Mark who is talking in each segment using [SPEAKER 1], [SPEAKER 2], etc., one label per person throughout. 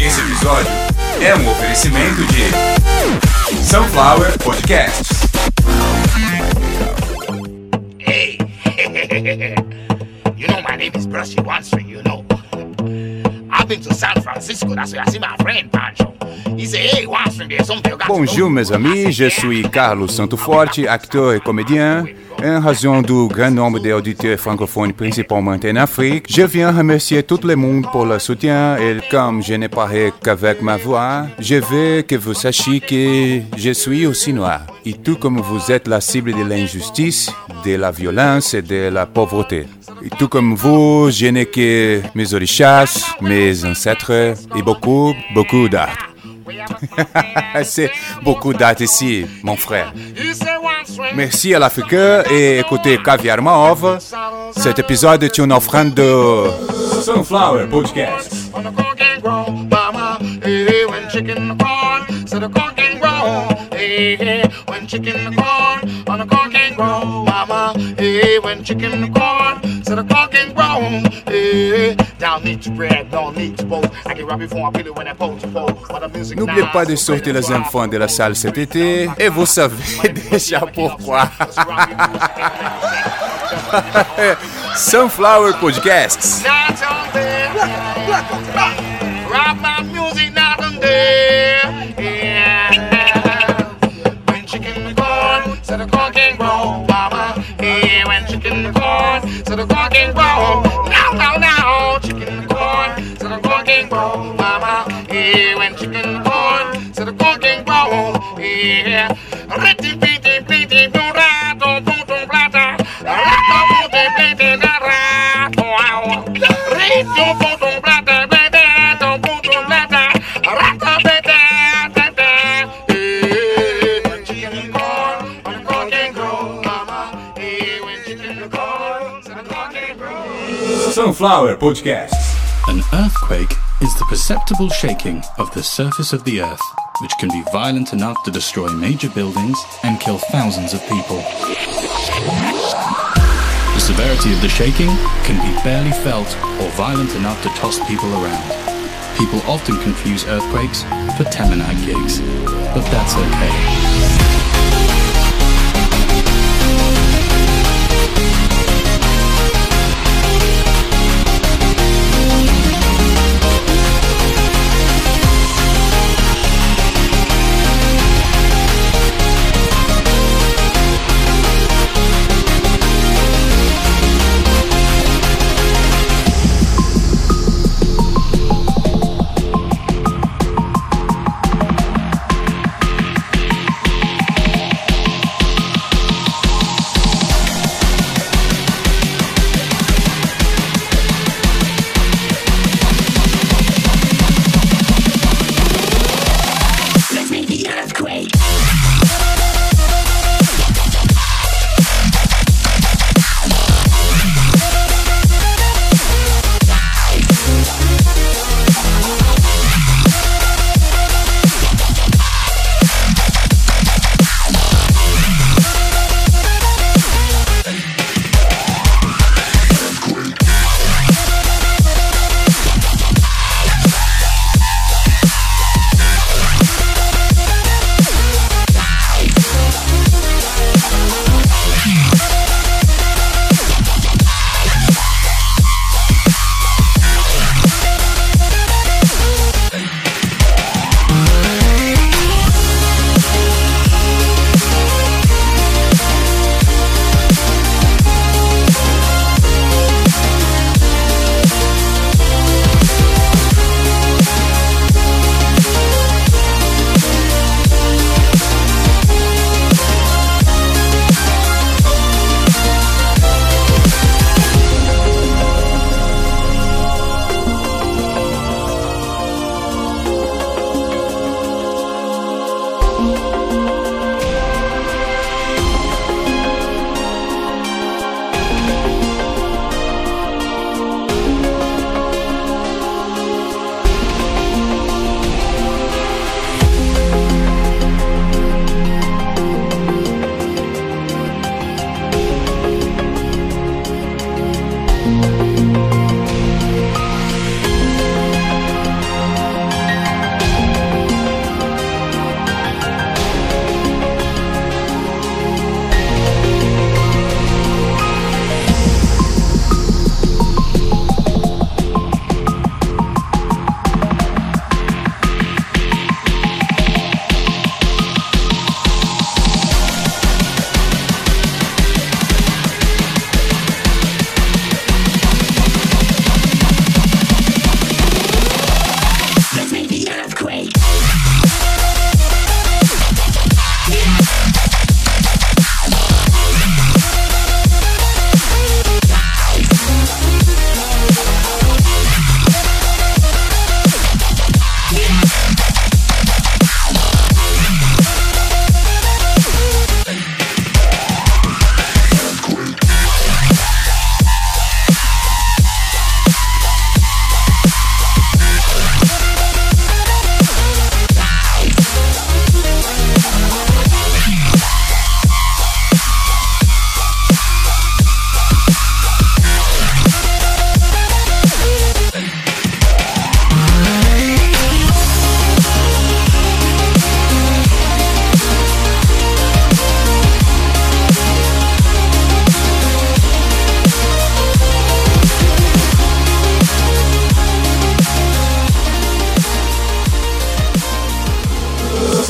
[SPEAKER 1] Esse episódio é um oferecimento de Sunflower Podcasts.
[SPEAKER 2] Hey, you know my name is Brushy One you know.
[SPEAKER 1] Bonjour mes amis, je suis Carlos Santoforte, acteur et comédien. En raison du grand nombre d'auditeurs francophones, principalement en Afrique, je viens remercier tout le monde pour le soutien et comme je ne parle qu'avec ma voix, je veux que vous sachiez que je suis aussi noir. Et tout comme vous êtes la cible de l'injustice, de la violence et de la pauvreté. Et tout comme vous, je n'ai que mes orishas, mes ancêtres et beaucoup, beaucoup d'art. C'est beaucoup d'art ici, mon frère. Merci à l'Africain et écoutez Caviar Mauve. Cet épisode est une offrande de Sunflower Podcast.
[SPEAKER 2] Mama. Hey, when chicken corn, so the corn can grow. Hey, hey, when chicken corn, on the corn can grow, mama. Hey, when chicken corn, so the corn can grow. Hey, down need to bread, don't need to both. I get right before I feel it when I pose to pose. But the music
[SPEAKER 1] N'oubliez pas de
[SPEAKER 2] so
[SPEAKER 1] sortir les enfants de la salle cet été et vous savez déjà pourquoi. Sunflower Podcasts.
[SPEAKER 2] Rock my music, not on there. Now, now, now, chicken corn. So the walking ball, mama. Yeah, when chicken corn. So the walking ball. Yeah. Ritty, bitty, bitty, do da, do, do, do, blata. Rato, bitty, bitty, da, ra. Wow. Ritty,
[SPEAKER 1] Sunflower.
[SPEAKER 3] An earthquake is the perceptible shaking of the surface of the earth, which can be violent enough to destroy major buildings and kill thousands of people. The severity of the shaking can be barely felt or violent enough to toss people around. People often confuse earthquakes for Temenite gigs, but that's okay.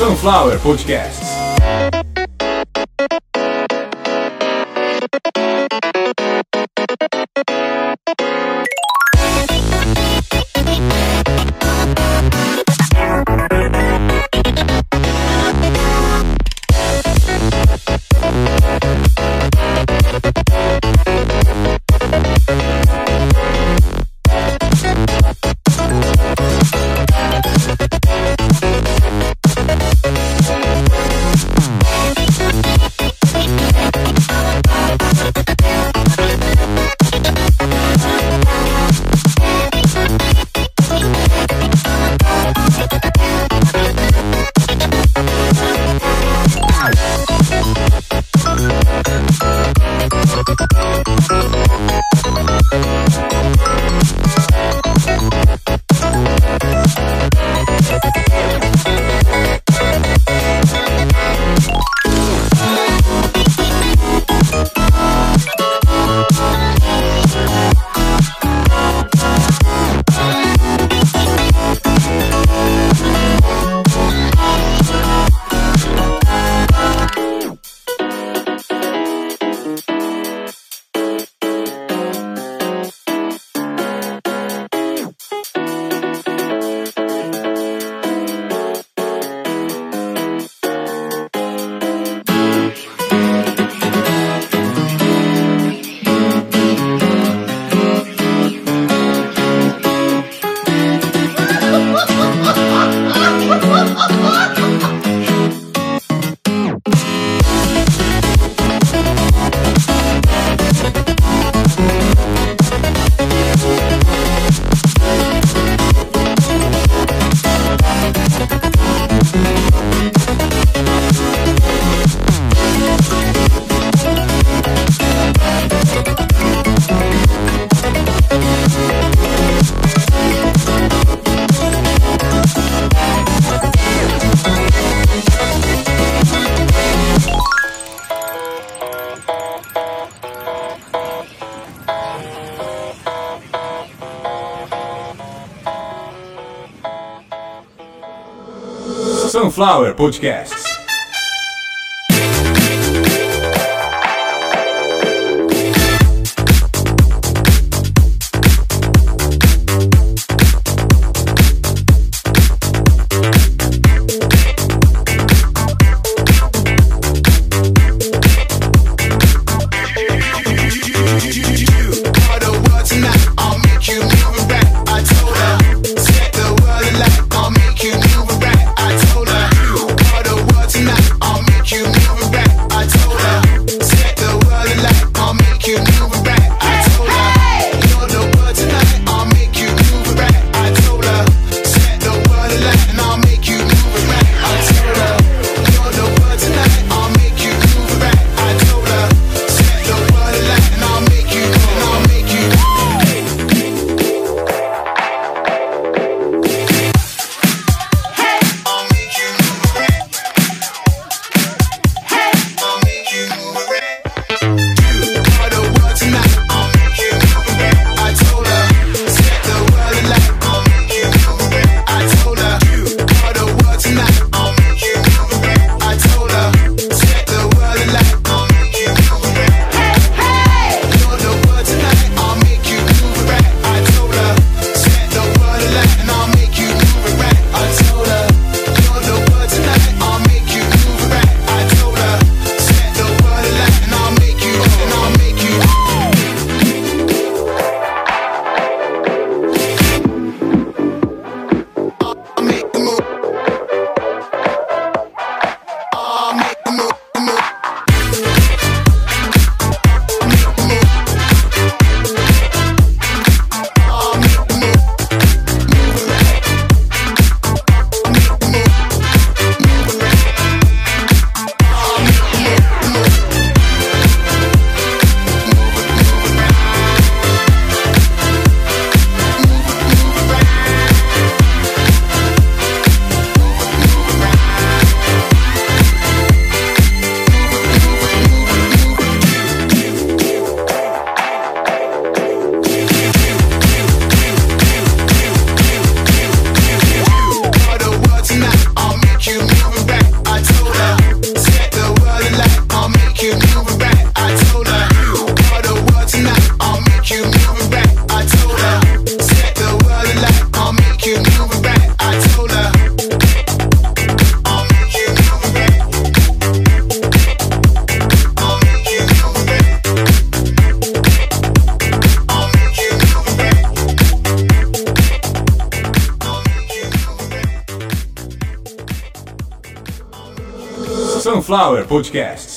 [SPEAKER 1] Sunflower Podcasts. Sunflower Podcasts. Sunflower Podcast.